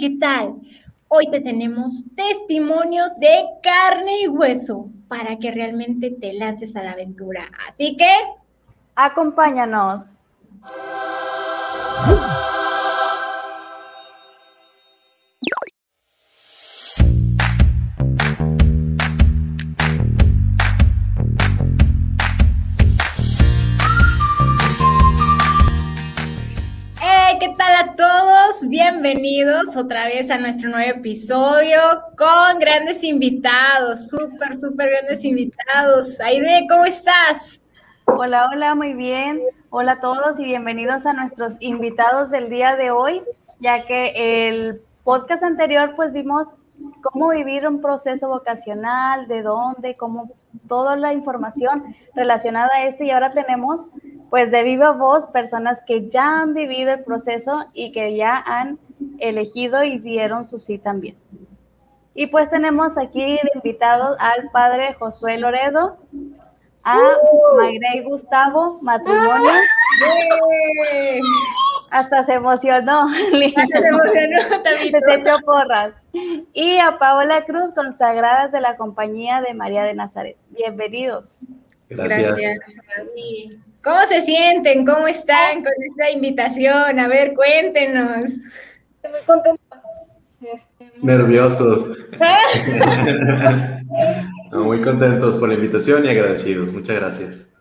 ¿qué tal? Hoy te tenemos testimonios de carne y hueso para que realmente te lances a la aventura. Así que, acompáñanos. Bienvenidos otra vez a nuestro nuevo episodio con grandes invitados, súper, súper grandes invitados. Aide, ¿cómo estás? Hola, hola, muy bien. Hola a todos y bienvenidos a nuestros invitados del día de hoy, ya que el podcast anterior pues vimos cómo vivir un proceso vocacional, de dónde, cómo toda la información relacionada a esto y ahora tenemos pues de viva voz personas que ya han vivido el proceso y que ya han elegido y dieron su sí también. Y pues tenemos aquí de invitados al padre Josué Loredo, a Mayrey Gustavo, matrimonio. Hasta se emocionó. Hasta se emocionó porras. Y a Paola Cruz, consagradas de la compañía de María de Nazaret. Bienvenidos. Gracias. ¿Cómo se sienten? ¿Cómo están con esta invitación? A ver, cuéntenos. Muy contentos. Nerviosos. muy contentos por la invitación y agradecidos. Muchas gracias.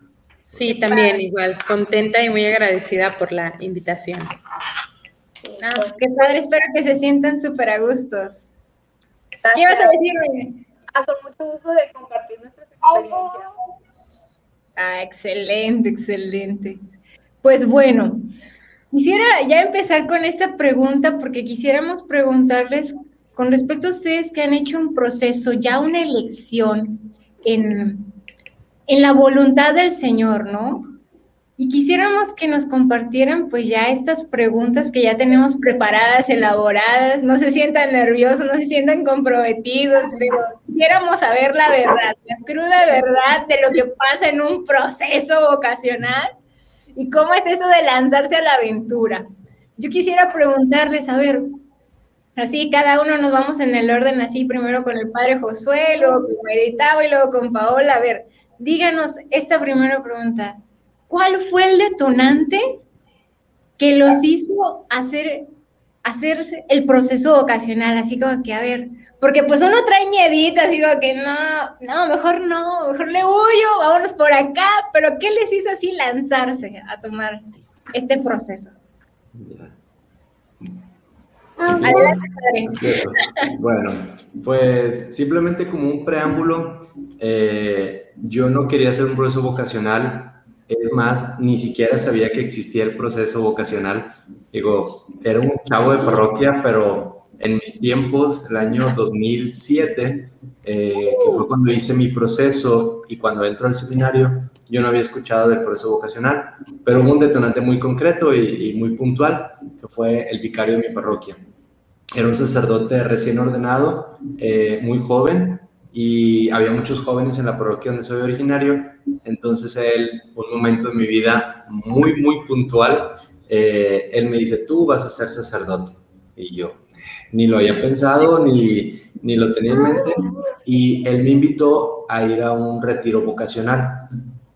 Sí, también igual, contenta y muy agradecida por la invitación. No, pues qué padre, espero que se sientan súper a gustos. ¿Qué vas a decirme? Ah, con mucho gusto de compartir nuestras experiencias. Ah, excelente, excelente. Pues bueno, quisiera ya empezar con esta pregunta porque quisiéramos preguntarles con respecto a ustedes que han hecho un proceso, ya una elección en en la voluntad del Señor, ¿no? Y quisiéramos que nos compartieran pues ya estas preguntas que ya tenemos preparadas, elaboradas, no se sientan nerviosos, no se sientan comprometidos, pero quisiéramos saber la verdad, la cruda verdad de lo que pasa en un proceso vocacional y cómo es eso de lanzarse a la aventura. Yo quisiera preguntarles, a ver, así cada uno nos vamos en el orden así, primero con el padre Josué, luego con Meritao y luego con Paola, a ver, díganos esta primera pregunta. ¿Cuál fue el detonante que los hizo hacer hacerse el proceso vocacional? Así como que, a ver, porque pues uno trae miedito, así como que no, no, mejor no, mejor le huyo, vámonos por acá, pero ¿qué les hizo así lanzarse a tomar este proceso? Bueno, pues simplemente como un preámbulo, eh, yo no quería hacer un proceso vocacional, es más, ni siquiera sabía que existía el proceso vocacional. Digo, era un chavo de parroquia, pero en mis tiempos, el año 2007, eh, que fue cuando hice mi proceso y cuando entro al seminario, yo no había escuchado del proceso vocacional, pero hubo un detonante muy concreto y, y muy puntual, que fue el vicario de mi parroquia. Era un sacerdote recién ordenado, eh, muy joven, y había muchos jóvenes en la parroquia donde soy originario. Entonces él, un momento de mi vida muy, muy puntual, eh, él me dice, tú vas a ser sacerdote. Y yo ni lo había pensado, ni, ni lo tenía en mente. Y él me invitó a ir a un retiro vocacional,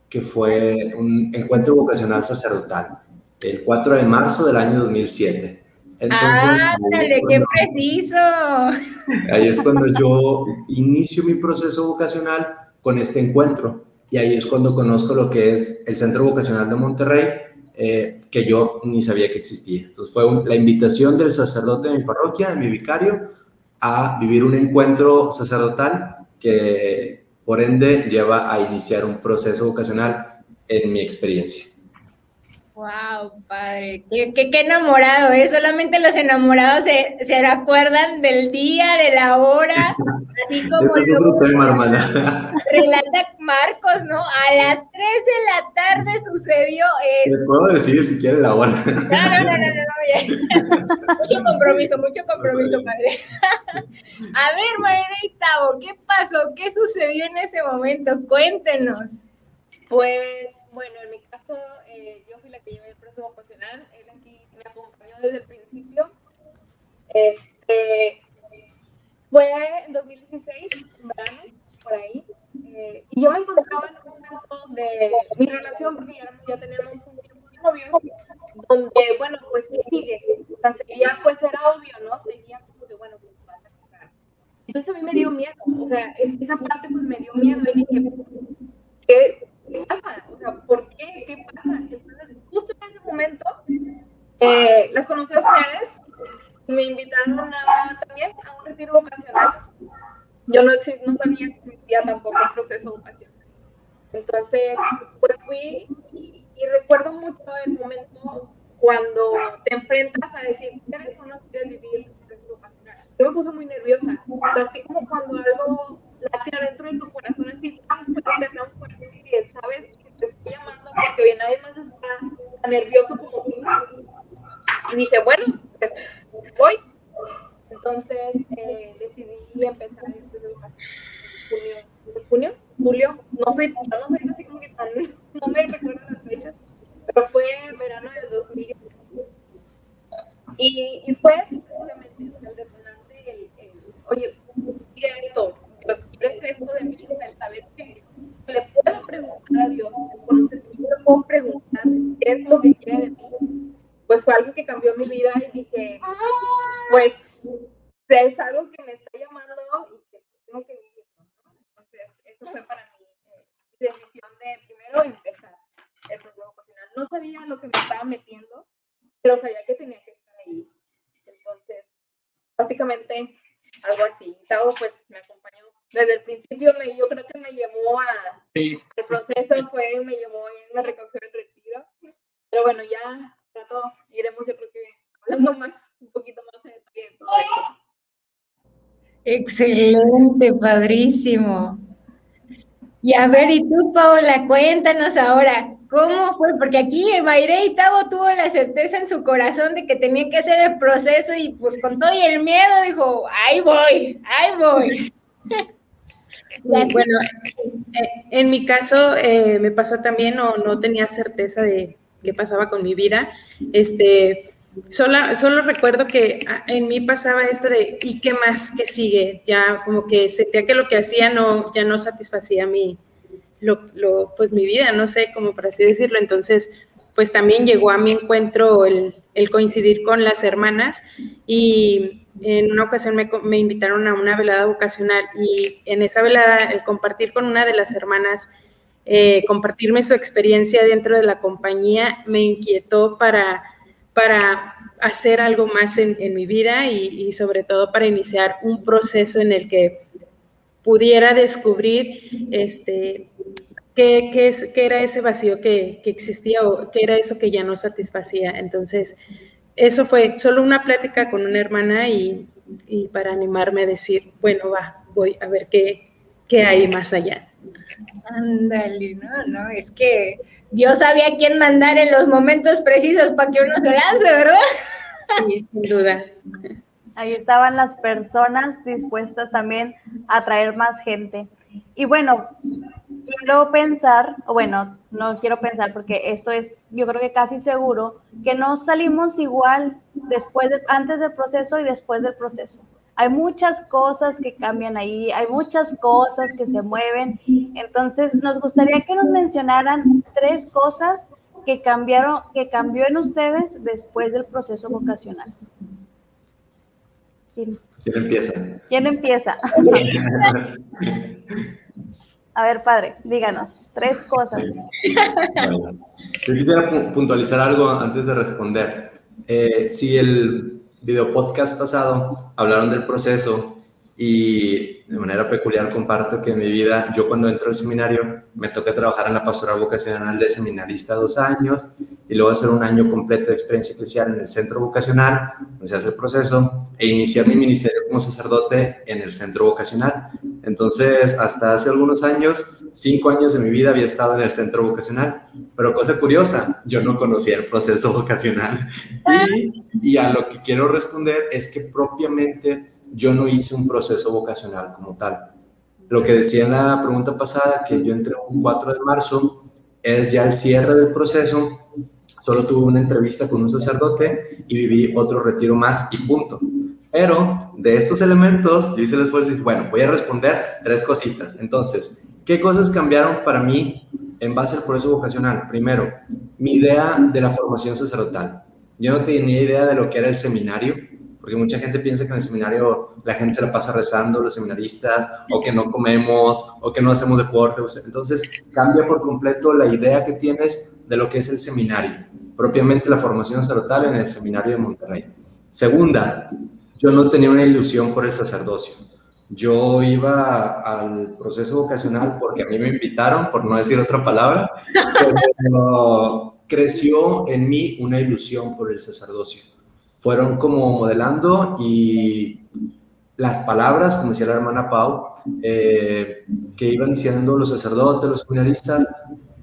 que fue un encuentro vocacional sacerdotal, el 4 de marzo del año 2007. ¡Ándale, qué preciso! Ahí es cuando yo inicio mi proceso vocacional con este encuentro. Y ahí es cuando conozco lo que es el Centro Vocacional de Monterrey, eh, que yo ni sabía que existía. Entonces fue la invitación del sacerdote de mi parroquia, de mi vicario, a vivir un encuentro sacerdotal que por ende lleva a iniciar un proceso vocacional en mi experiencia. Wow, padre, qué, qué, enamorado, ¿eh? Solamente los enamorados se, se, acuerdan del día, de la hora, así como Ese es otro tema, hermana. relata Marcos, ¿no? A las 3 de la tarde sucedió eso. Te puedo decir si quieres la hora. No, no, no, no, no, mucho compromiso, mucho compromiso, padre. A ver, María y Tavo, ¿qué pasó? ¿Qué sucedió en ese momento? Cuéntenos. Pues, bueno, en mi caso yo fui la que llevé el proceso vocacional, él aquí me acompañó desde el principio. Este, fue en 2016, en verano, por ahí, eh, y yo me encontraba en un momento de mi relación, porque ya, ya teníamos un Excelente, padrísimo. Y a ver, y tú, Paola, cuéntanos ahora, ¿cómo fue? Porque aquí Mayre y Tavo tuvo la certeza en su corazón de que tenía que hacer el proceso y pues con todo y el miedo dijo, ahí voy, ahí voy. bueno, eh, en mi caso eh, me pasó también, no, no tenía certeza de, qué pasaba con mi vida. Este, solo, solo recuerdo que ah, en mí pasaba esto de, ¿y qué más que sigue? Ya como que sentía que lo que hacía no, ya no satisfacía mi, lo, lo, pues mi vida, no sé, como por así decirlo. Entonces, pues también llegó a mi encuentro el, el coincidir con las hermanas y en una ocasión me, me, invitaron a una velada vocacional y en esa velada el compartir con una de las hermanas eh, compartirme su experiencia dentro de la compañía me inquietó para, para hacer algo más en, mi vida y, sobre todo para iniciar un proceso en el que pudiera descubrir este, qué, qué, es, qué era ese vacío que, que, existía o qué era eso que ya no satisfacía. Entonces, eso fue solo una plática con una hermana y, y para animarme a decir, bueno, va, voy a ver qué, qué hay más allá. Ándale, no, no, es que Dios sabía quién mandar en los momentos precisos para que uno se lance, ¿verdad? Sí, sin duda. Ahí estaban las personas dispuestas también a traer más gente. Y bueno, quiero pensar, o bueno, no quiero pensar porque esto es, yo creo que casi seguro, que no salimos igual después de, antes del proceso y después del proceso hay muchas cosas que cambian ahí, hay muchas cosas que se mueven. Entonces, nos gustaría que nos mencionaran tres cosas que cambiaron, que cambió en ustedes después del proceso vocacional. ¿Quién, empieza? ¿Quién empieza? A ver, padre, díganos, tres cosas. yo quisiera puntualizar algo antes de responder. Eh, si el video podcast pasado hablaron del proceso y de manera peculiar comparto que en mi vida, yo cuando entro al seminario, me toca trabajar en la pastoral vocacional de seminarista dos años y luego hacer un año completo de experiencia eclesial en el centro vocacional, donde se hace el proceso, e iniciar mi ministerio como sacerdote en el centro vocacional. Entonces, hasta hace algunos años, cinco años de mi vida había estado en el centro vocacional, pero cosa curiosa, yo no conocía el proceso vocacional. Y, y a lo que quiero responder es que propiamente yo no hice un proceso vocacional como tal. Lo que decía en la pregunta pasada, que yo entré un 4 de marzo, es ya el cierre del proceso. Solo tuve una entrevista con un sacerdote y viví otro retiro más y punto. Pero de estos elementos, yo hice el esfuerzo y dije, bueno, voy a responder tres cositas. Entonces, ¿qué cosas cambiaron para mí en base al proceso vocacional. Primero, mi idea de la formación sacerdotal. Yo no tenía idea de lo que era el seminario, porque mucha gente piensa que en el seminario la gente se la pasa rezando, los seminaristas, o que no comemos, o que no hacemos deporte. Entonces, cambia por completo la idea que tienes de lo que es el seminario, propiamente la formación sacerdotal en el seminario de Monterrey. Segunda, yo no tenía una ilusión por el sacerdocio. Yo iba al proceso vocacional porque a mí me invitaron, por no decir otra palabra, pero creció en mí una ilusión por el sacerdocio. Fueron como modelando y las palabras, como decía la hermana Pau, eh, que iban diciendo los sacerdotes, los seminaristas,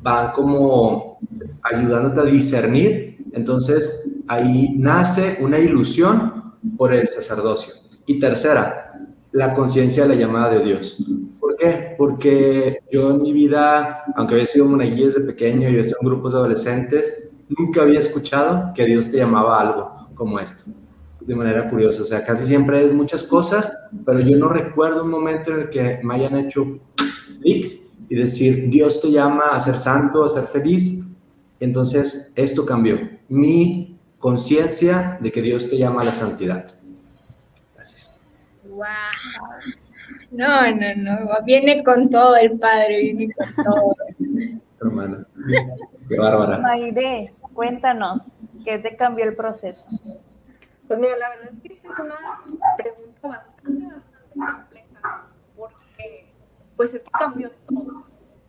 van como ayudándote a discernir. Entonces ahí nace una ilusión por el sacerdocio. Y tercera, la conciencia de la llamada de Dios. ¿Por qué? Porque yo en mi vida, aunque había sido monaguillo desde pequeño y estoy en grupos de adolescentes, nunca había escuchado que Dios te llamaba a algo como esto, de manera curiosa. O sea, casi siempre es muchas cosas, pero yo no recuerdo un momento en el que me hayan hecho clic y decir, Dios te llama a ser santo, a ser feliz. Entonces, esto cambió. Mi conciencia de que Dios te llama a la santidad. Gracias. Wow. No, no, no. Viene con todo el padre, viene con todo. Hermana. Qué bárbara. Maide, cuéntanos, ¿qué te cambió el proceso? Pues mira, la verdad es que es una pregunta bastante, bastante compleja, porque pues es que cambió todo.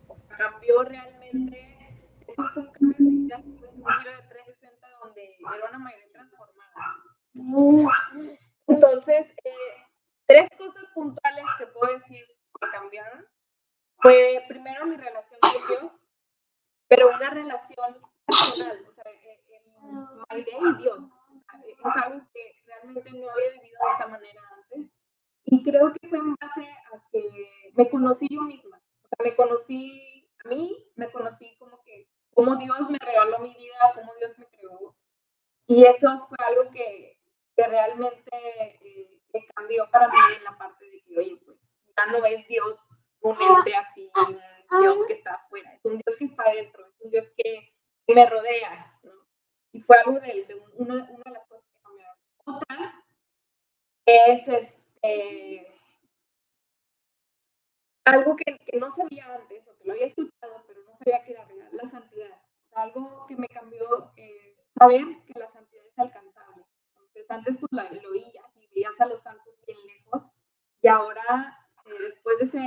O sea, cambió realmente, eso fue un cambio de vida, un giro de 360 donde era una mayoría transformada. Entonces, eh, Tres cosas puntuales que puedo decir que cambiaron. Fue primero mi relación con Dios, pero una relación personal, o sea, el Maide y Dios. Es algo que realmente no había vivido de esa manera antes. Y creo que fue en base a que me conocí yo misma. O sea, me conocí a mí, me conocí como que, cómo Dios me regaló mi vida, cómo Dios me creó. Y eso fue algo que, que realmente eh, que cambió para mí en la parte de que, oye, pues ya no es Dios un ente así, un Dios que está afuera, es un Dios que está adentro, es un Dios que, me rodea, ¿no? Y fue algo de, de una, una, de las cosas que cambiaron. Otra es este, algo que, que, no sabía antes, o que lo había escuchado, pero no sabía que era real, la santidad. algo que me cambió, eh, saber que la santidad es alcanzable. Entonces, antes pues la, lo oía, a los santos bien lejos. Y ahora, eh, después de,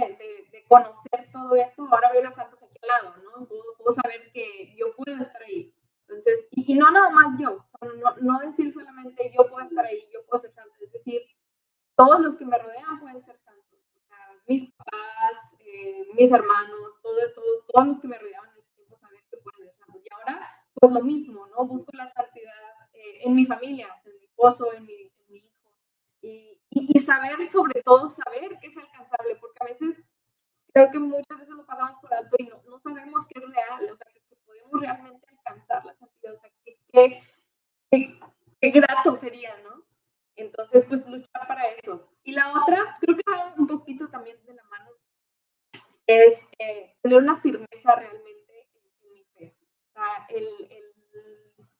de, conocer todo esto, ahora veo a los santos aquí al lado, ¿no? Puedo, saber que yo puedo estar ahí. Entonces, y, no nada más yo, no, no, decir solamente yo puedo estar ahí, yo puedo ser santo, es decir, todos los que me rodean pueden ser santos. O sea, mis papás, eh, mis hermanos, todo, todo, todos los que me rodeaban en ese tiempo saber que pueden ser santos. Y ahora, pues lo mismo, ¿no? Busco la santidad eh, en mi familia, en mi esposo, en mi y, y, saber, sobre todo, saber que es alcanzable, porque a veces creo que muchas veces lo pasamos por alto y no, no sabemos qué es real, o sea, que, podemos realmente alcanzar la santidad, o sea, qué que, grato sería, ¿no? Entonces, pues luchar para eso. Y la otra, creo que va un poquito también de la mano, es eh, tener una firmeza realmente en, mi fe. O sea, el, el,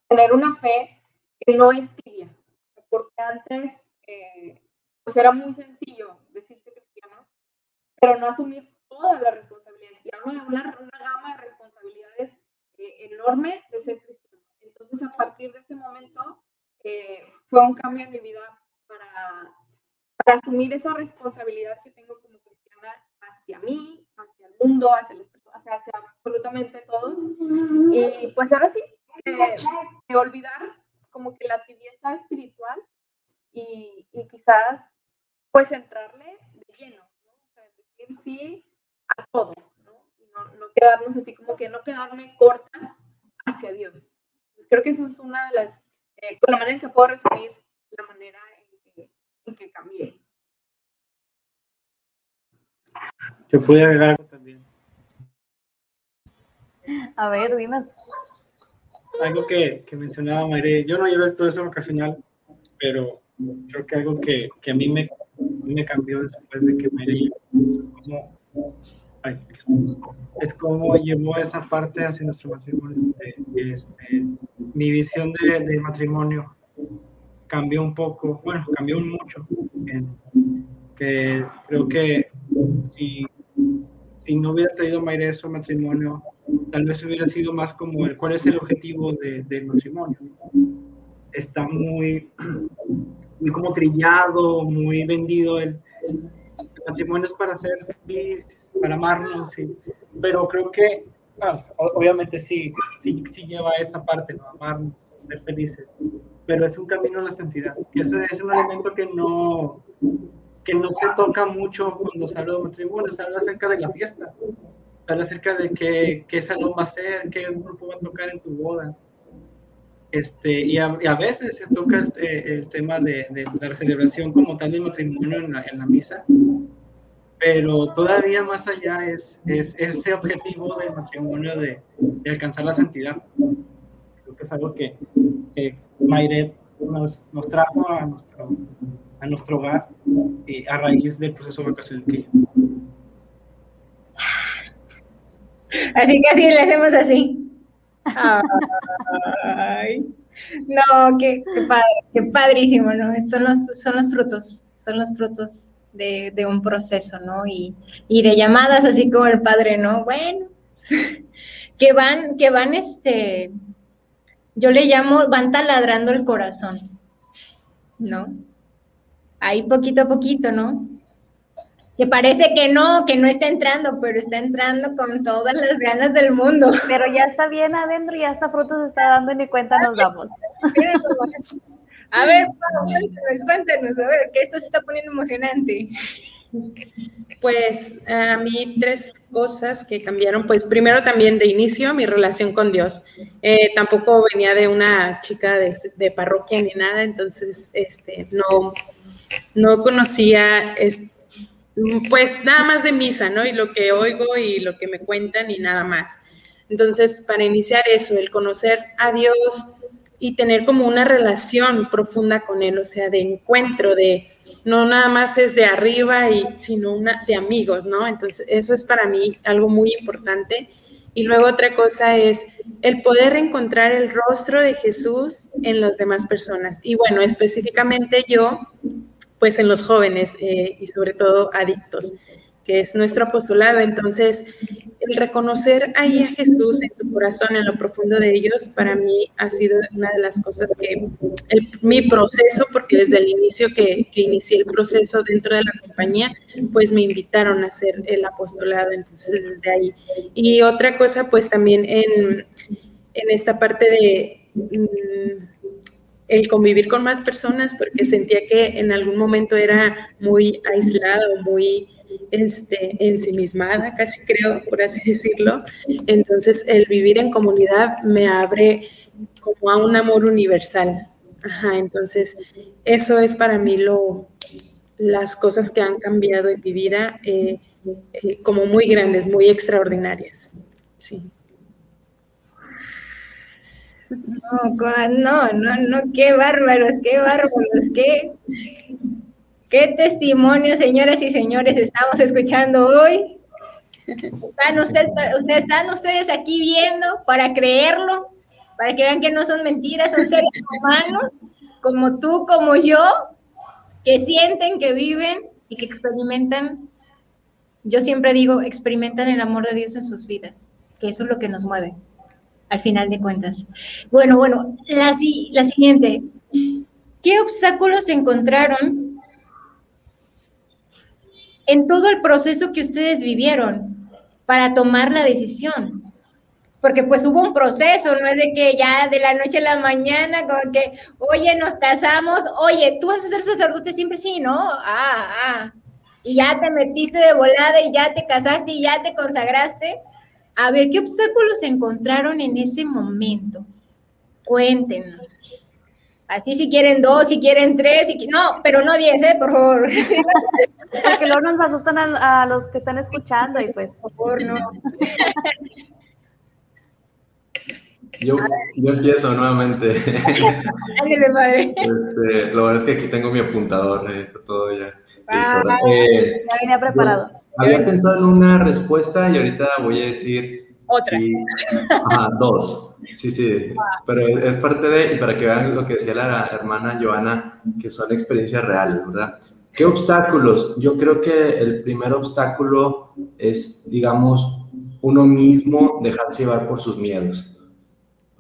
tener una fe que no es tibia, porque antes eh, pues era muy sencillo decirse cristiano, pero no asumir toda la responsabilidad. Y una, una, una gama de responsabilidades eh, enorme de ser cristiano. Entonces, a partir de ese momento, eh, fue un cambio en mi vida para, para asumir esa responsabilidad que tengo como cristiana hacia mí, hacia el mundo, hacia las personas, hacia, absolutamente todos. Y pues ahora sí, de olvidar como que la tibieza espiritual y, y quizás pues entrarle de lleno, ¿no? O sea, decir sí a todo, ¿no? Y no, no, quedarnos así como que no quedarme corta hacia Dios. Creo que eso es una de las, eh, con la manera en que puedo resumir la manera en que, en que cambié. Yo pude agregar algo también. A ver, dinos. Algo que, que mencionaba María, yo no llevé el proceso vocacional, pero creo que algo que, que a mí me, me, cambió después de que me como es como llevó esa parte hacia nuestro matrimonio. Este, mi visión de, matrimonio cambió un poco, bueno, cambió mucho. que creo que si, si no hubiera traído Mayre eso matrimonio, tal vez hubiera sido más como el, cuál es el objetivo de, del matrimonio. Está muy, muy como trillado, muy vendido el, el matrimonio es para ser feliz, para amarnos, sí. pero creo que, obviamente sí, sí, sí lleva esa parte, ¿no? amarnos, ser felices, pero es un camino a la santidad. Y ese es un elemento que no, que no se toca mucho cuando se habla de matrimonio, se habla acerca de la fiesta, se habla acerca de qué, qué salón va a ser, qué grupo va a tocar en tu boda. Este, y, a, y a veces se toca el, el tema de, de, la celebración como tal del matrimonio en la, en la misa, pero todavía más allá es, es ese objetivo del matrimonio de, de, alcanzar la santidad. Creo que es algo que, que Mayret nos, nos, trajo a nuestro, a nuestro hogar eh, a raíz del proceso vocacional que Así que así le hacemos así. Ay. No, qué, qué, padre, qué padrísimo, ¿no? Son los, son los frutos, son los frutos de, de, un proceso, ¿no? Y, y, de llamadas así como el padre, ¿no? Bueno, que van, que van, este, yo le llamo, van taladrando el corazón, ¿no? Ahí poquito a poquito, ¿no? Que parece que no, que no está entrando, pero está entrando con todas las ganas del mundo. Pero ya está bien adentro y ya está fruto se está dando y ni cuenta nos damos. A ver, cuéntanos, a ver, que esto se está poniendo emocionante. Pues a mí tres cosas que cambiaron. Pues primero también de inicio mi relación con Dios. Eh, tampoco venía de una chica de, de, parroquia ni nada, entonces este, no, no conocía pues nada más de misa, ¿no? Y lo que oigo y lo que me cuentan y nada más. Entonces, para iniciar eso, el conocer a Dios, y tener como una relación profunda con él, o sea, de encuentro, de no nada más es de arriba y sino una de amigos, ¿no? Entonces, eso es para mí algo muy importante. Y luego otra cosa es el poder encontrar el rostro de Jesús en las demás personas. Y bueno, específicamente yo, pues en los jóvenes eh, y sobre todo adictos que es nuestro apostolado. Entonces, el reconocer ahí a Jesús en su corazón, en lo profundo de ellos, para mí ha sido una de las cosas que mi proceso, porque desde el inicio que, que, inicié el proceso dentro de la compañía, pues me invitaron a hacer el apostolado, entonces desde ahí. Y otra cosa, pues también en, en esta parte de... Mm, el convivir con más personas porque sentía que en algún momento era muy aislado, muy este, ensimismada, casi creo, por así decirlo. Entonces, el vivir en comunidad me abre como a un amor universal. Ajá, entonces, eso es para mí lo, las cosas que han cambiado en mi vida eh, eh, como muy grandes, muy extraordinarias. Sí. No, no, no, no, qué bárbaros, qué bárbaros, qué, ¿Qué testimonio, señoras y señores, estamos escuchando hoy? ¿Están están ustedes aquí viendo para creerlo, para que vean que no son mentiras, son seres humanos, como tú, como yo, que sienten, que viven y que experimentan. Yo siempre digo, experimentan el amor de Dios en sus vidas, que eso es lo que nos mueve, al final de cuentas. Bueno, bueno, la, la siguiente. ¿Qué obstáculos encontraron en todo el proceso que ustedes vivieron para tomar la decisión. Porque pues hubo un proceso, no es de que ya de la noche a la mañana, como que, oye, nos casamos, oye, tú vas a ser sacerdote siempre, sí, ¿no? Ah, ah. Y ya te metiste de volada y ya te casaste y ya te consagraste. A ver, ¿qué obstáculos encontraron en ese momento? Cuéntenos. Así si quieren dos, si quieren tres, si... no, pero no diez, ¿eh? Por favor. Porque luego nos asustan a, a, los que están escuchando y pues. Por favor, no. Yo, yo empiezo nuevamente. este, lo bueno es que aquí tengo mi apuntador, eh, está todo ya. Ah, eh, ya venía preparado. había pensado en una respuesta y ahorita voy a decir. Otra. dos. Sí, sí. Pero es, parte de, y para que vean lo que decía la hermana Joana, que son experiencias reales, ¿verdad? ¿Qué obstáculos? Yo creo que el primer obstáculo es, digamos, uno mismo dejarse llevar por sus miedos.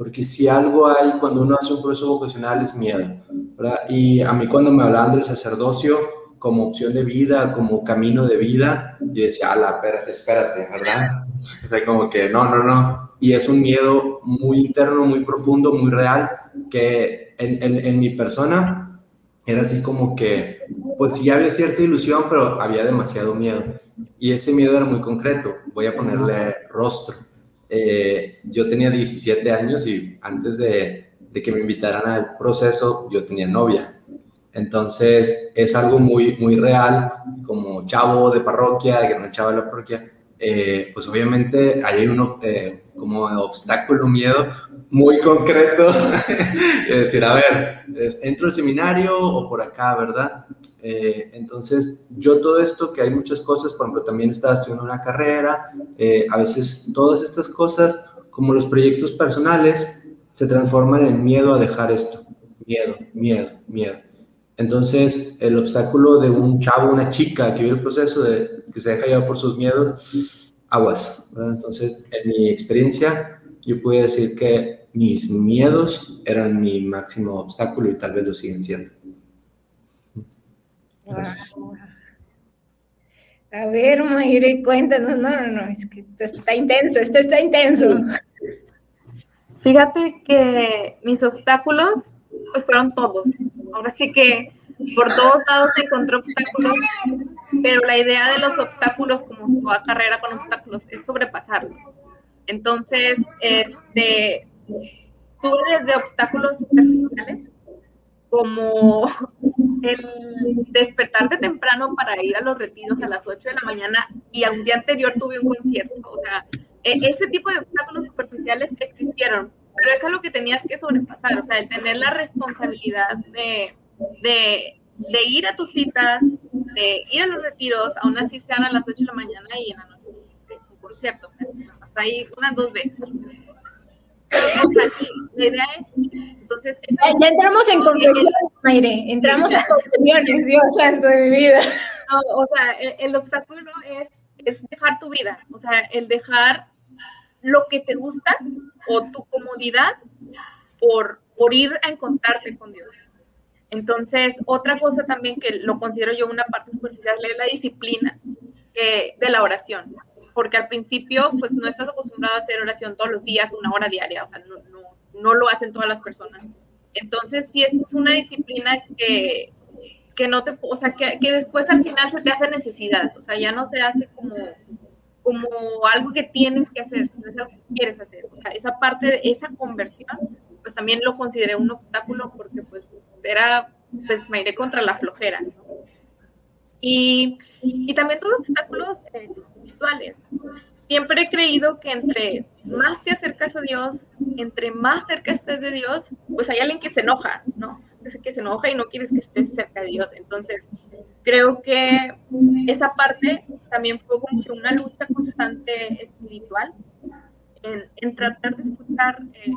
Porque si algo hay cuando uno hace un proceso vocacional es miedo. ¿verdad? Y a mí cuando me hablaban del sacerdocio como opción de vida, como camino de vida, yo decía, ala, espérate, ¿verdad? O sea, como que no, no, no. Y es un miedo muy interno, muy profundo, muy real, que en, en, en mi persona era así como que, pues sí había cierta ilusión, pero había demasiado miedo. Y ese miedo era muy concreto. Voy a ponerle rostro. Eh, yo tenía 17 años y antes de, que me invitaran al proceso, yo tenía novia. Entonces, es algo muy, muy real, como chavo de parroquia, gran chavo de la parroquia, eh, pues obviamente hay uno eh, como obstáculo, miedo muy concreto, de decir, a ver, ¿entro al seminario o por acá, verdad? Eh, entonces, yo todo esto, que hay muchas cosas, por ejemplo, también estaba estudiando una carrera, eh, a veces todas estas cosas, como los proyectos personales, se transforman en miedo a dejar esto. Miedo, miedo, miedo. Entonces, el obstáculo de un chavo, una chica que vive el proceso de que se deja llevar por sus miedos, aguas. Entonces, en mi experiencia, yo puedo decir que mis miedos eran mi máximo obstáculo y tal vez lo siguen siendo. A ver, Mayre, cuéntanos. No, no, no, es que esto está intenso, esto está intenso. Fíjate que mis obstáculos, pues fueron todos. Ahora sí que por todos lados encontré obstáculos, pero la idea de los obstáculos, como toda carrera con obstáculos, es sobrepasarlos. Entonces, este, tuve desde obstáculos superficiales como el despertarte temprano para ir a los retiros a las 8 de la mañana y a un día anterior tuve un concierto. O sea, e, ese tipo de obstáculos superficiales existieron, pero eso es lo que tenías que sobrepasar, o sea, el tener la responsabilidad de, de, ir a tus citas, de ir a los retiros, aún así sean a las 8 de la mañana y en la noche tu concierto. Ahí unas dos veces. La idea es, entonces... Ya, entramos en confesiones, Mayre, entramos en confesiones, Dios santo de mi vida. No, o sea, el, obstáculo es, es dejar tu vida, o sea, el dejar lo que te gusta o tu comodidad por, por ir a encontrarte con Dios. Entonces, otra cosa también que lo considero yo una parte superficial es la disciplina eh, de la oración porque al principio pues no estás acostumbrado a hacer oración todos los días, una hora diaria, o sea, no, no, no lo hacen todas las personas. Entonces, sí es una disciplina que, que no te, o sea, que, que, después al final se te hace necesidad, o sea, ya no se hace como, como algo que tienes que hacer, sino es algo que quieres hacer. O sea, esa parte, de esa conversión, pues también lo consideré un obstáculo porque pues era, pues me iré contra la flojera, ¿no? Y, y también los obstáculos eh, Siempre he creído que entre más te acercas a Dios, entre más cerca estés de Dios, pues hay alguien que se enoja, ¿no? Que se enoja y no quieres que estés cerca de Dios. Entonces, creo que esa parte también fue como que una lucha constante espiritual en, tratar de escuchar eh,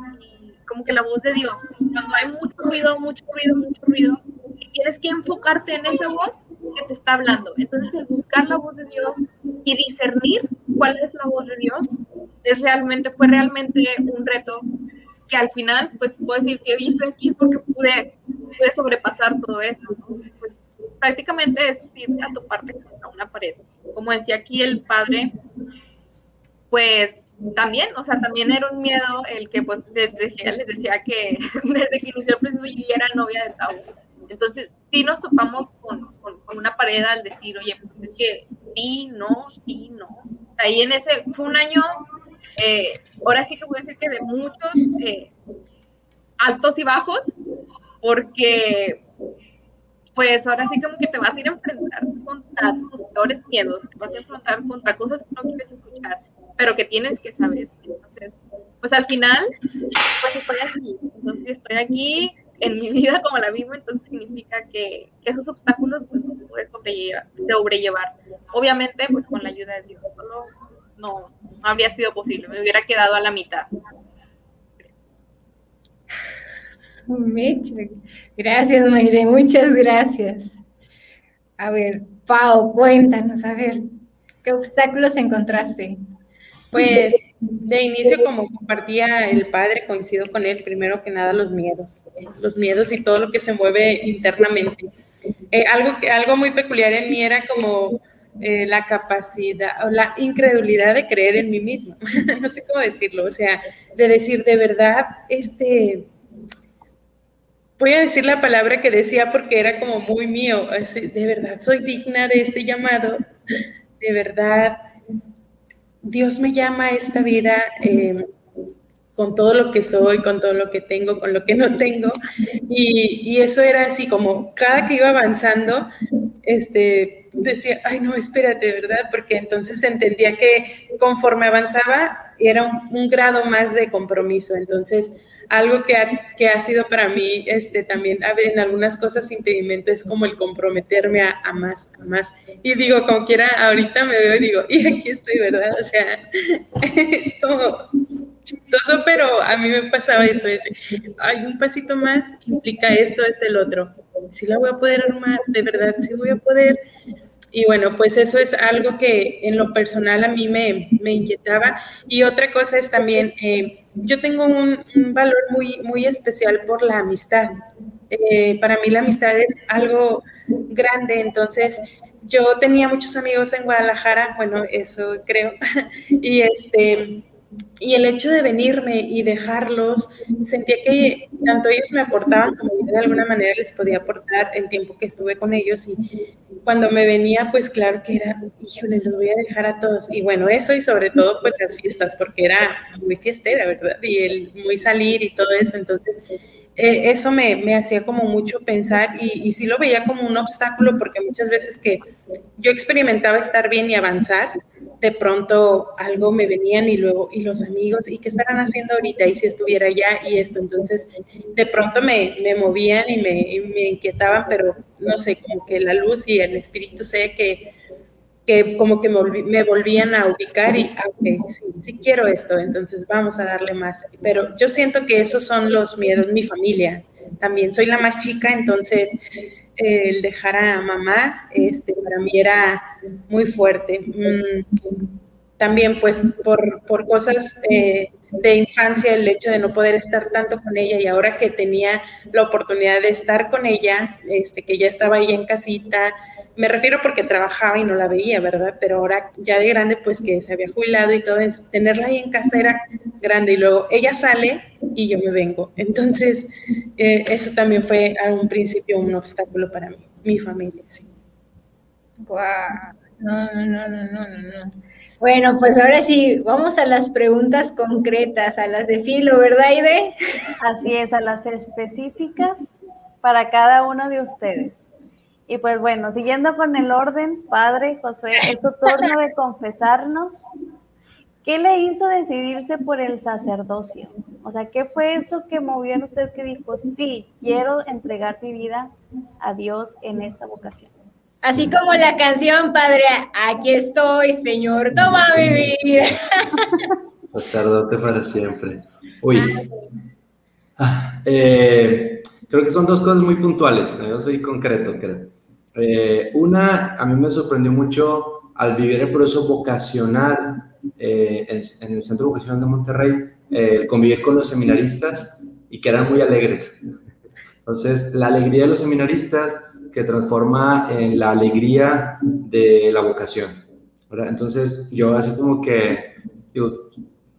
como que la voz de Dios. Cuando hay mucho ruido, mucho ruido, mucho ruido, y tienes que enfocarte en esa voz que te está hablando. Entonces, el buscar la voz de Dios y discernir cuál es la voz de Dios es realmente, fue realmente un reto que al final, pues puedo decir, si he visto aquí es porque pude, pude sobrepasar todo eso. Pues prácticamente es ir a toparte contra una pared. Como decía aquí el padre, pues también, o sea, también era un miedo el que, pues, les decía, les decía que desde que inició el proceso yo era novia de Saúl. Entonces, sí nos topamos con, una pared al decir, oye, pues es que sí, no, sí, no. Ahí en ese, fue un año, eh, ahora sí que voy a decir que de muchos eh, altos y bajos, porque pues ahora sí como que te vas a ir a enfrentar contra tus peores miedos, te vas a enfrentar contra cosas que no quieres escuchar, pero que tienes que saber. Entonces, pues al final pues estoy aquí. Entonces estoy aquí en mi vida como la vivo, entonces significa que, esos obstáculos pues se puede sobrellevar, sobrellevar. Obviamente pues con la ayuda de Dios, solo no, no habría sido posible, me hubiera quedado a la mitad. Gracias, Mayre, muchas gracias. A ver, Pau, cuéntanos, a ver, ¿qué obstáculos encontraste? Pues de inicio, como compartía el padre, coincido con él, primero que nada los miedos, los miedos y todo lo que se mueve internamente. Eh, algo, algo muy peculiar en mí era como eh, la capacidad o la incredulidad de creer en mí misma, no sé cómo decirlo, o sea, de decir de verdad, este, voy a decir la palabra que decía porque era como muy mío, de verdad soy digna de este llamado, de verdad Dios me llama a esta vida em, con todo lo que soy, con todo lo que tengo, con lo que no tengo, y, eso era así como cada que iba avanzando, este, decía, ay no, espérate, ¿verdad? Porque entonces entendía que conforme avanzaba era un grado más de compromiso, entonces algo que ha, que ha sido para mí este, también en algunas cosas impedimento es como el comprometerme a, más, a más. Y digo, como quiera, ahorita me veo y digo, y aquí estoy, ¿verdad? O sea, es como chistoso, pero a mí me pasaba eso, ese, hay un pasito más, implica esto, este, el otro. Si la voy a poder armar, de verdad, si voy a poder. Y bueno, pues eso es algo que en lo personal a mí me, inquietaba. Y otra cosa es también, eh, yo tengo un, valor muy, muy especial por la amistad. Eh, para mí la amistad es algo grande, entonces yo tenía muchos amigos en Guadalajara, bueno, eso creo, y este y el hecho de venirme y dejarlos, sentía que tanto ellos me aportaban como yo de alguna manera les podía aportar el tiempo que estuve con ellos. Y cuando me venía, pues claro que era, híjole, los voy a dejar a todos. Y bueno, eso y sobre todo pues las fiestas, porque era muy fiestera, ¿verdad? Y el muy salir y todo eso. Entonces, eh, eso me, me, hacía como mucho pensar y, y sí lo veía como un obstáculo porque muchas veces que yo experimentaba estar bien y avanzar, de pronto algo me venían y luego, y los amigos, ¿y qué estarán haciendo ahorita? Y si estuviera allá y esto, entonces de pronto me, me movían y me, me, inquietaban, pero no sé, como que la luz y el espíritu sé que, que como que me, volvían a ubicar y, ah, ok, sí, sí quiero esto, entonces vamos a darle más. Pero yo siento que esos son los miedos, mi familia. También soy la más chica, entonces el dejar a mamá, este, para mí era muy fuerte. Mm, también pues por, por cosas eh, de infancia, el hecho de no poder estar tanto con ella y ahora que tenía la oportunidad de estar con ella, este, que ya estaba ahí en casita, me refiero porque trabajaba y no la veía, ¿verdad? Pero ahora ya de grande, pues que se había jubilado y todo, es tenerla ahí en casa era grande y luego ella sale y yo me vengo. Entonces, eh, eso también fue a un principio un obstáculo para mí, mi familia, sí. Wow. No, no, no, no, no, no. Bueno, pues ahora sí, vamos a las preguntas concretas, a las de filo, ¿verdad, Ide? Así es, a las específicas para cada uno de ustedes. Y pues bueno, siguiendo con el orden, Padre Josué, es su turno de confesarnos. ¿Qué le hizo decidirse por el sacerdocio? O sea, ¿qué fue eso que movió en usted que dijo, sí, quiero entregar mi vida a Dios en esta vocación? Así como la canción, padre, aquí estoy, Señor, toma mi vida. Sacerdote para siempre. Uy. Ah, eh, creo que son dos cosas muy puntuales. Yo soy concreto, creo. Eh, una, a mí me sorprendió mucho al vivir el proceso vocacional eh, en, en, el Centro Vocacional de Monterrey, convivir con los seminaristas y que eran muy alegres. Entonces, la alegría de los seminaristas que transforma en la alegría de la vocación. Entonces, yo así como que, digo,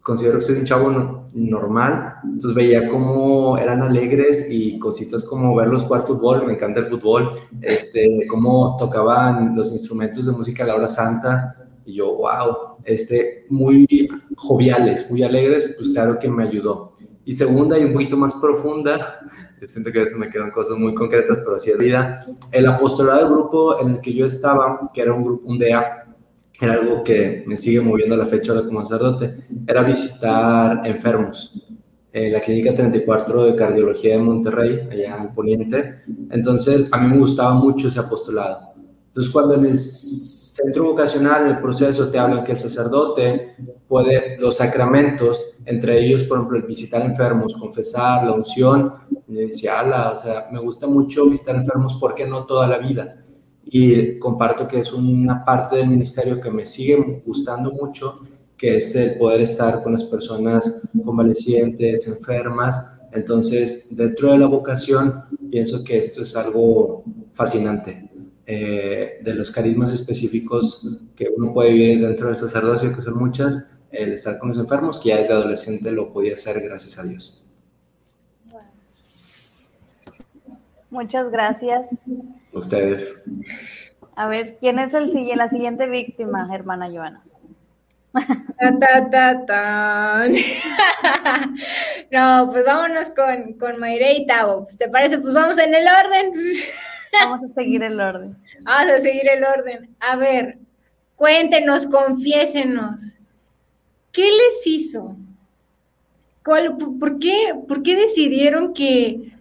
considero que soy un chavo normal, entonces veía cómo eran alegres y cositas como verlos jugar fútbol, me encanta el fútbol, este, cómo tocaban los instrumentos de música a la hora santa, y yo, wow, este, muy joviales, muy alegres, pues claro que me ayudó. Y segunda y un poquito más profunda, siento que a veces me quedan cosas muy concretas, pero así es vida. El apostolado del grupo en el que yo estaba, que era un grupo, un DEA, era algo que me sigue moviendo a la fecha ahora como sacerdote, era visitar enfermos. en la Clínica 34 de Cardiología de Monterrey, allá en Poniente. Entonces, a mí me gustaba mucho ese apostolado. Entonces, cuando en el centro vocacional, en el proceso, te hablan que el sacerdote puede, los sacramentos, entre ellos, por ejemplo, el visitar enfermos, confesar, la unción, y decía, o sea, me gusta mucho visitar enfermos, ¿por qué no toda la vida? Y comparto que es una parte del ministerio que me sigue gustando mucho, que es el poder estar con las personas convalecientes, enfermas. Entonces, dentro de la vocación, pienso que esto es algo fascinante. Eh, de los carismas específicos que uno puede vivir dentro del sacerdocio, que son muchas, el estar con los enfermos, que ya desde adolescente lo podía hacer, gracias a Dios. Muchas gracias. Ustedes. A ver, ¿quién es el, la siguiente víctima, hermana Joana? Ta, ta, ta, no, pues vámonos con, con Mayre y Tavo. Pues, ¿Te parece? Pues vamos en el orden. Vamos a seguir el orden. Vamos a seguir el orden. A ver, cuéntenos, confiésenos. ¿Qué les hizo? por, qué, ¿Por qué decidieron que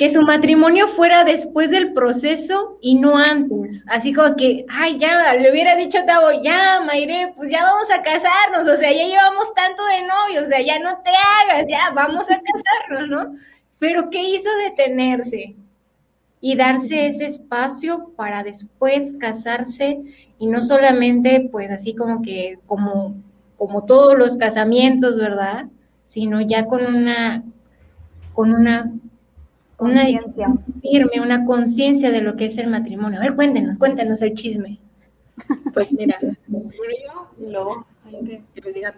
que su matrimonio fuera después del proceso y no antes. Así como que, ay, ya, le hubiera dicho a Tavo, ya, Mayre, pues ya vamos a casarnos, o sea, ya llevamos tanto de novio, o sea, ya no te hagas, ya, vamos a casarnos, ¿no? Pero ¿qué hizo detenerse? Y darse ese espacio para después casarse y no solamente, pues así como que, como, como todos los casamientos, ¿verdad? Sino ya con una, con una una firme, una conciencia de lo que es el matrimonio. A ver, cuéntenos, cuéntenos el chisme. Pues mira, yo lo, que les diga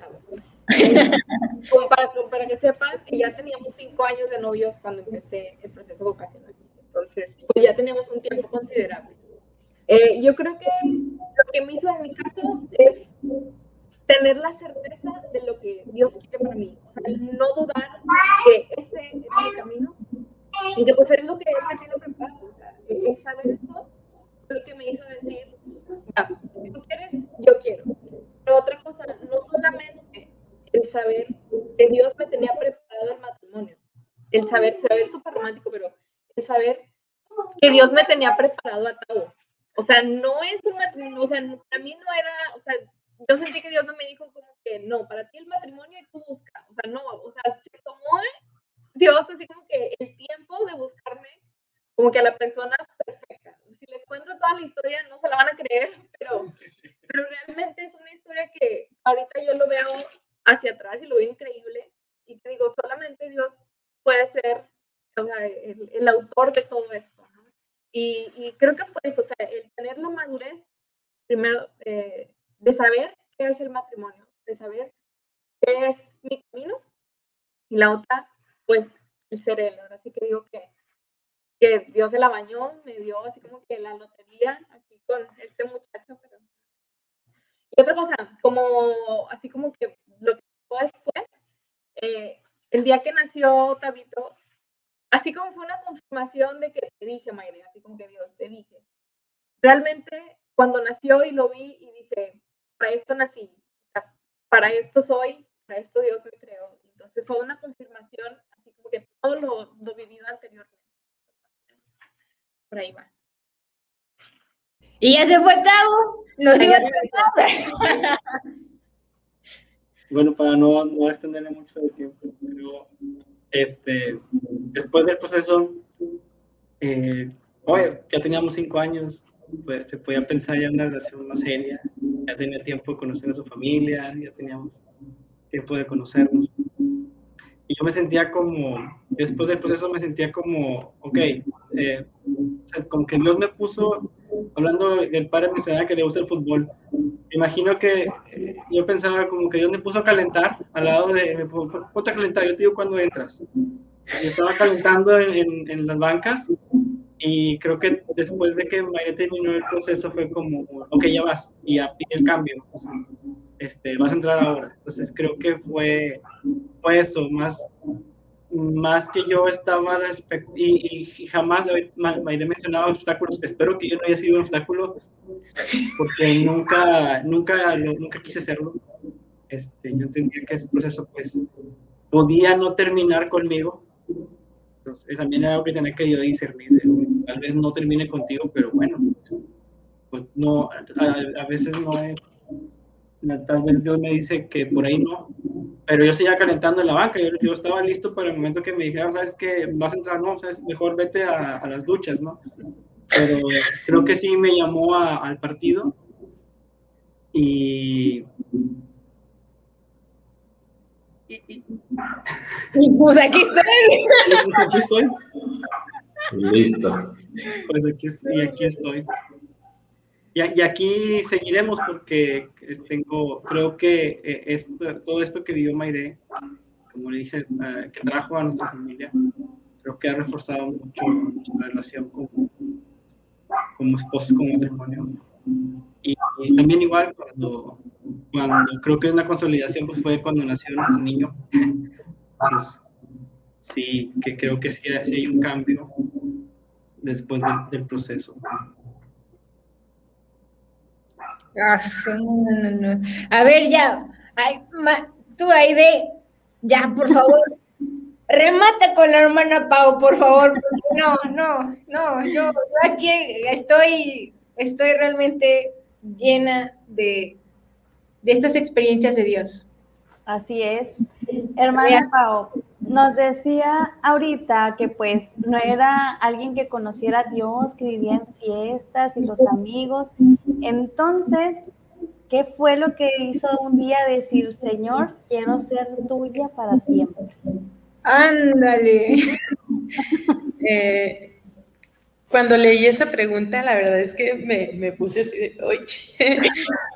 para, para que sepan, ya teníamos cinco años de novios cuando empecé el proceso vocacional. Entonces, pues ya teníamos un tiempo considerable. Eh, yo creo que lo que me hizo en mi caso es tener la certeza de lo que Dios quiere para mí. O sea, no dudar que ese es mi camino y que pues es lo que él me tiene preparado, o sea, el saber eso lo que me hizo decir, ya, si tú quieres, yo quiero. Pero otra cosa, no solamente el saber que Dios me tenía preparado el matrimonio, el saber, saber súper romántico, pero el saber que Dios me tenía preparado a todo. O sea, no es un matrimonio, o sea, para mí no era, o sea, yo sentí que Dios no me dijo como que no, para ti el matrimonio y tú busca, o sea, no, o sea, se tomó Dios así como que el tiempo de buscarme como que a la persona perfecta. Si les cuento toda la historia no se la van a creer, pero, pero realmente es una historia que ahorita yo lo veo hacia atrás y lo veo increíble y te digo, solamente Dios puede ser o sea, el, el, autor de todo esto. ¿no? Y, y, creo que por eso, o sea, el tener la madurez, primero, eh, de saber qué es el matrimonio, de saber qué es mi camino, y la otra, pues el ser él. Ahora sí que digo que, que Dios se la bañó, me dio así como que la lotería aquí con este muchacho. Pero... Y otra cosa, como así como que lo que fue después, eh, el día que nació Tabito, así como fue una confirmación de que te dije, Mayre, así como que Dios, te dije. Realmente, cuando nació y lo vi y dije, para esto nací, para esto soy, para esto Dios me creó. Entonces fue una confirmación, así como que todo lo, lo vivido anteriormente. Por ahí va. Y ya se fue Tavo, nos iba a Bueno, para no, no extenderle mucho de tiempo, pero este, después del proceso, eh, ya teníamos cinco años, pues, se podía pensar ya en una relación más seria, ya tenía tiempo de conocer a su familia, ya teníamos tiempo de conocernos. Y yo me sentía como, después del proceso me sentía como, ok, eh, como que Dios me puso, hablando del padre mencionaba que le gusta el fútbol, imagino que eh, yo pensaba como que Dios me puso a calentar al lado de, me puso a calentar, yo te digo cuando entras. Y estaba calentando en, en, las bancas y creo que después de que María terminó el proceso fue como, ok, ya vas, y ya pide el cambio. Entonces, este, vas a entrar ahora. Entonces creo que fue, fue eso, más, más que yo estaba y, y, jamás Mayre mencionaba obstáculos. Espero que yo no haya sido un obstáculo porque nunca, nunca, nunca quise serlo. Este, yo entendía que ese proceso pues podía no terminar conmigo. Entonces, también era algo que tenía que yo discernir. Tal vez no termine contigo, pero bueno, pues no, a, veces no es. Tal vez Dios me dice que por ahí no, pero yo seguía calentando en la banca. Yo, yo estaba listo para el momento que me dijeran, sabes que vas a entrar, no, sabes, mejor vete a, a las duchas, ¿no? Pero creo que sí me llamó al partido y y, pues aquí estoy. pues aquí estoy. Listo. Pues aquí, y aquí estoy. Y, aquí seguiremos porque tengo, creo que eh, esto, todo esto que vivió Maide, como le dije, eh, que trajo a nuestra familia, creo que ha reforzado mucho nuestra relación como, como esposos, como matrimonio. Y, también igual cuando, cuando creo que una consolidación pues fue cuando nació nuestro niño. sí, que creo que sí, hay un cambio después del proceso. Ah, A ver, ya, Ay, tú ahí de, ya, por favor, remata con la hermana Pau, por favor. No, no, no, yo aquí estoy, estoy realmente llena de, de estas experiencias de Dios. Así es. Hermana Pau, nos decía ahorita que pues no era alguien que conociera a Dios, que vivía en fiestas y los amigos. Entonces, ¿qué fue lo que hizo un día decir, Señor, quiero ser tuya para siempre? Ándale. eh, cuando leí esa pregunta, la verdad es que me, puse así de,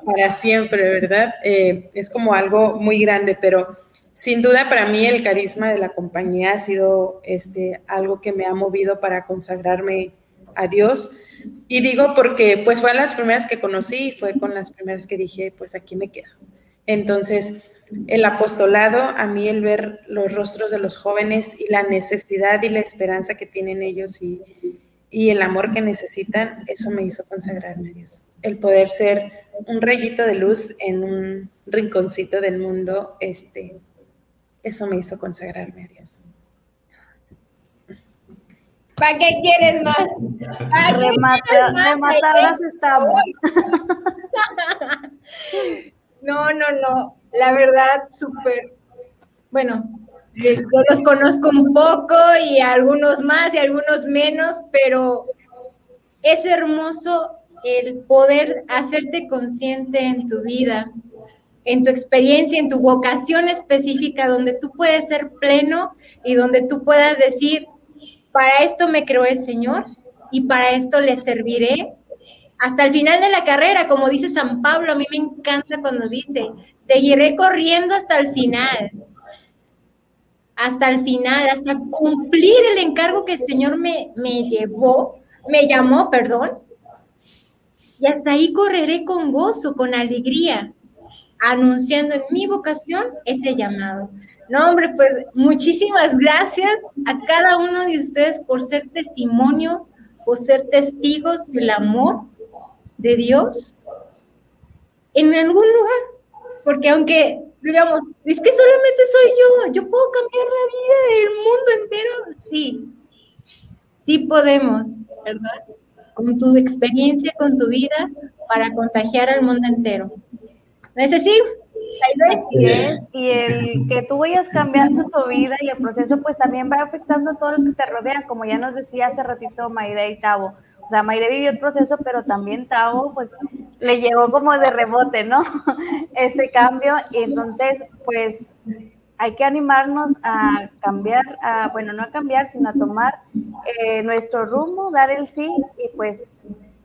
para siempre, ¿verdad? Eh, es como algo muy grande, pero sin duda para mí el carisma de la compañía ha sido este, algo que me ha movido para consagrarme a Dios. Y digo porque pues fue las primeras que conocí y fue con las primeras que dije, pues aquí me quedo. Entonces, el apostolado, a mí el ver los rostros de los jóvenes y la necesidad y la esperanza que tienen ellos y y el amor que necesitan, eso me hizo consagrarme a Dios. El poder ser un rayito de luz en un rinconcito del mundo, este, eso me hizo consagrarme a Dios. ¿Para qué quieres más? Rematarlas estamos. No, no, no. La verdad, súper. Bueno, yo los conozco un poco y algunos más y algunos menos, pero es hermoso el poder hacerte consciente en tu vida, en tu experiencia, en tu vocación específica, donde tú puedes ser pleno y donde tú puedas decir, para esto me creó el Señor y para esto le serviré hasta el final de la carrera, como dice San Pablo, a mí me encanta cuando dice, seguiré corriendo hasta el final hasta el final, hasta cumplir el encargo que el Señor me, me llevó, me llamó, perdón. Y hasta ahí correré con gozo, con alegría, anunciando en mi vocación ese llamado. No, hombre, pues muchísimas gracias a cada uno de ustedes por ser testimonio, por ser testigos del amor de Dios en algún lugar. Porque aunque digamos, es que solamente soy yo, yo puedo cambiar la vida del mundo entero. Sí, sí podemos, ¿verdad? Con tu experiencia, con tu vida, para contagiar al mundo entero. ¿No es así? Y el que tú vayas cambiando tu vida y el proceso, pues también va afectando a todos los que te rodean, como ya nos decía hace ratito Maide y Tavo. O sea, Mayre vivió el proceso, pero también Tavo, pues, le llegó como de rebote, ¿no? Ese cambio. Y entonces, pues, hay que animarnos a cambiar, a, bueno, no a cambiar, sino a tomar eh, nuestro rumbo, dar el sí y pues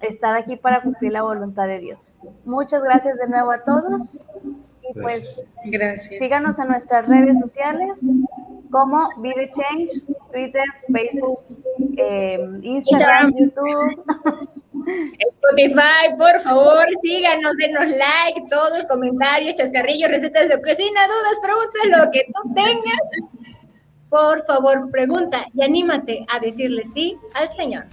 estar aquí para cumplir la voluntad de Dios. Muchas gracias de nuevo a todos y pues gracias. síganos en nuestras redes sociales como Video Change, Twitter, Facebook, eh, Instagram, YouTube. Spotify, por favor, síganos, denos like, todos, comentarios, chascarrillos, recetas de cocina, dudas, preguntas, lo que tú tengas. Por favor, pregunta y anímate a decirle sí al Señor.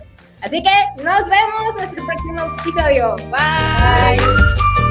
Así que nos vemos en nuestro próximo episodio. Bye.